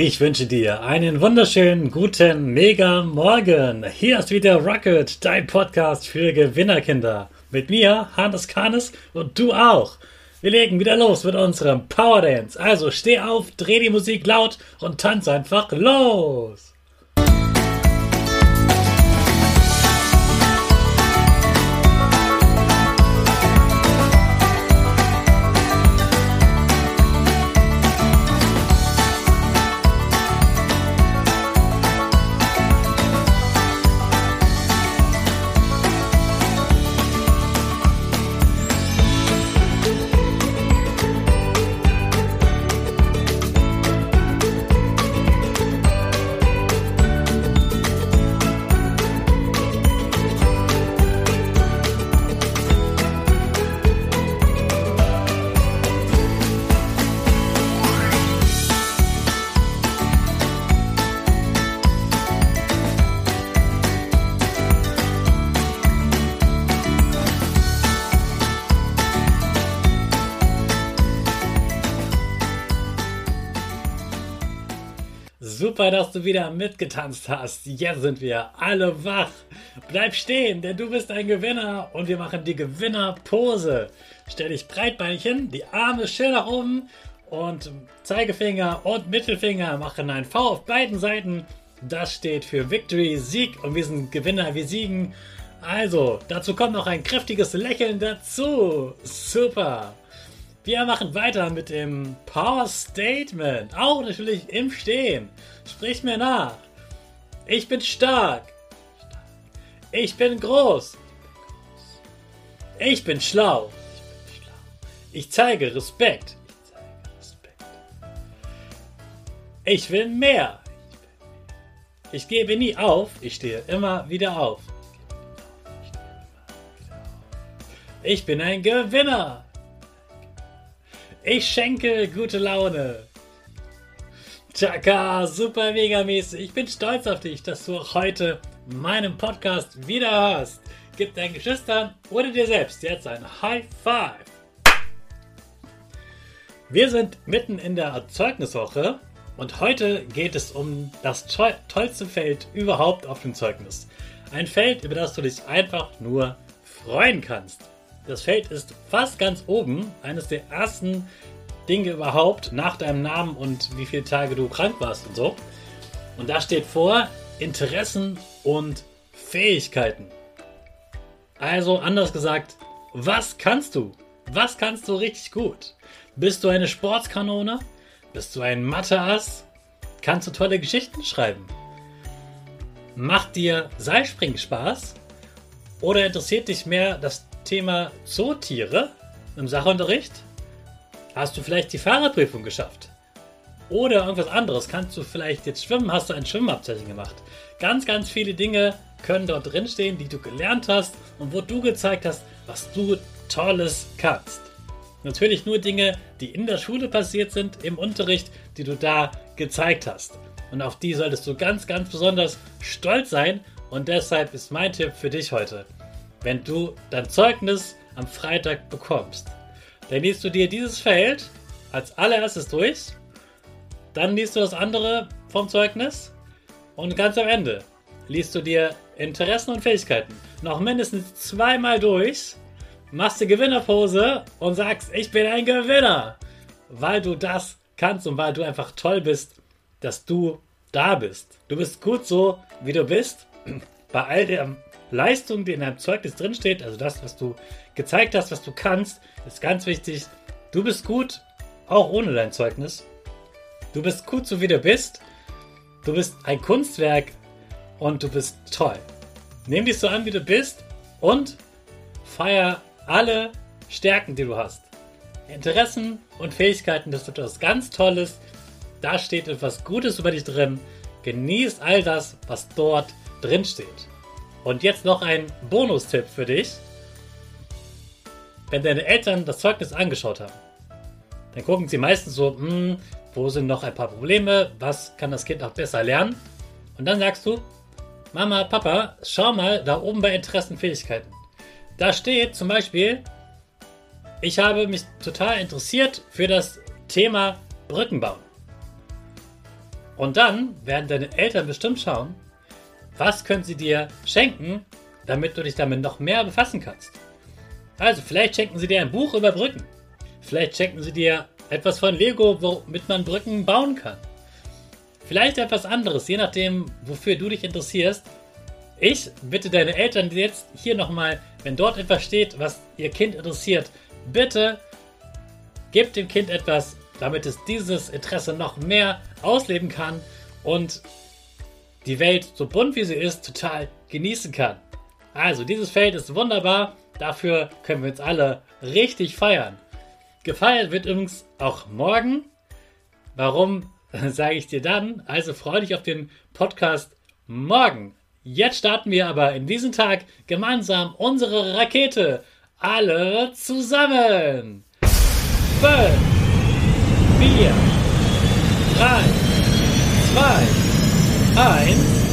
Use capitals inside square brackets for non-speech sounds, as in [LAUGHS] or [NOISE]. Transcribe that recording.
Ich wünsche dir einen wunderschönen guten Mega Morgen. Hier ist wieder Rocket, dein Podcast für Gewinnerkinder. Mit mir, Hannes Kahnes und du auch. Wir legen wieder los mit unserem Power Dance. Also steh auf, dreh die Musik laut und tanz einfach los. Super, dass du wieder mitgetanzt hast. Jetzt sind wir alle wach. Bleib stehen, denn du bist ein Gewinner und wir machen die Gewinnerpose. Stell dich breitbeinchen, die Arme schön nach oben und Zeigefinger und Mittelfinger machen ein V auf beiden Seiten. Das steht für Victory, Sieg und wir sind Gewinner, wir siegen. Also, dazu kommt noch ein kräftiges Lächeln dazu. Super. Wir machen weiter mit dem Power Statement. Auch natürlich im Stehen. Sprich mir nach. Ich bin stark. Ich bin groß. Ich bin schlau. Ich zeige Respekt. Ich will mehr. Ich gebe nie auf. Ich stehe immer wieder auf. Ich bin ein Gewinner. Ich schenke gute Laune. Chaka, super mega mäßig. Ich bin stolz auf dich, dass du auch heute meinen Podcast wieder hörst. Gib deinen Geschwistern oder dir selbst jetzt ein High Five. Wir sind mitten in der Zeugniswoche und heute geht es um das tollste Feld überhaupt auf dem Zeugnis. Ein Feld, über das du dich einfach nur freuen kannst. Das Feld ist fast ganz oben, eines der ersten Dinge überhaupt, nach deinem Namen und wie viele Tage du krank warst und so. Und da steht vor Interessen und Fähigkeiten. Also anders gesagt, was kannst du? Was kannst du richtig gut? Bist du eine Sportskanone? Bist du ein Matheass? Kannst du tolle Geschichten schreiben? Macht dir Seilspringen Spaß? Oder interessiert dich mehr das Thema Zootiere im Sachunterricht? Hast du vielleicht die Fahrerprüfung geschafft? Oder irgendwas anderes? Kannst du vielleicht jetzt schwimmen? Hast du ein Schwimmabzeichen gemacht? Ganz, ganz viele Dinge können dort drinstehen, die du gelernt hast und wo du gezeigt hast, was du Tolles kannst. Natürlich nur Dinge, die in der Schule passiert sind, im Unterricht, die du da gezeigt hast. Und auf die solltest du ganz, ganz besonders stolz sein. Und deshalb ist mein Tipp für dich heute wenn du dein Zeugnis am Freitag bekommst. Dann liest du dir dieses Feld als allererstes durch, dann liest du das andere vom Zeugnis und ganz am Ende liest du dir Interessen und Fähigkeiten noch mindestens zweimal durch, machst die Gewinnerpose und sagst, ich bin ein Gewinner, weil du das kannst und weil du einfach toll bist, dass du da bist. Du bist gut so, wie du bist, bei all dem Leistung, die in deinem Zeugnis drinsteht, also das, was du gezeigt hast, was du kannst, ist ganz wichtig. Du bist gut, auch ohne dein Zeugnis. Du bist gut, so wie du bist. Du bist ein Kunstwerk und du bist toll. Nimm dich so an, wie du bist und feier alle Stärken, die du hast. Interessen und Fähigkeiten, das ist etwas ganz Tolles. Da steht etwas Gutes über dich drin. Genieß all das, was dort drin steht. Und jetzt noch ein Bonustipp für dich. Wenn deine Eltern das Zeugnis angeschaut haben, dann gucken sie meistens so, hm, wo sind noch ein paar Probleme, was kann das Kind noch besser lernen? Und dann sagst du, Mama, Papa, schau mal da oben bei Interessenfähigkeiten. Da steht zum Beispiel, ich habe mich total interessiert für das Thema Brücken bauen. Und dann werden deine Eltern bestimmt schauen, was können sie dir schenken, damit du dich damit noch mehr befassen kannst. Also, vielleicht schenken sie dir ein Buch über Brücken. Vielleicht schenken sie dir etwas von Lego, womit man Brücken bauen kann. Vielleicht etwas anderes, je nachdem, wofür du dich interessierst. Ich bitte deine Eltern jetzt hier nochmal, wenn dort etwas steht, was ihr Kind interessiert, bitte gebt dem Kind etwas, damit es dieses Interesse noch mehr ausleben kann und die Welt, so bunt wie sie ist, total genießen kann. Also, dieses Feld ist wunderbar. Dafür können wir uns alle richtig feiern. Gefeiert wird übrigens auch morgen. Warum [LAUGHS] sage ich dir dann? Also freue dich auf den Podcast morgen. Jetzt starten wir aber in diesem Tag gemeinsam unsere Rakete. Alle zusammen. 5, 4, 3, 2, time.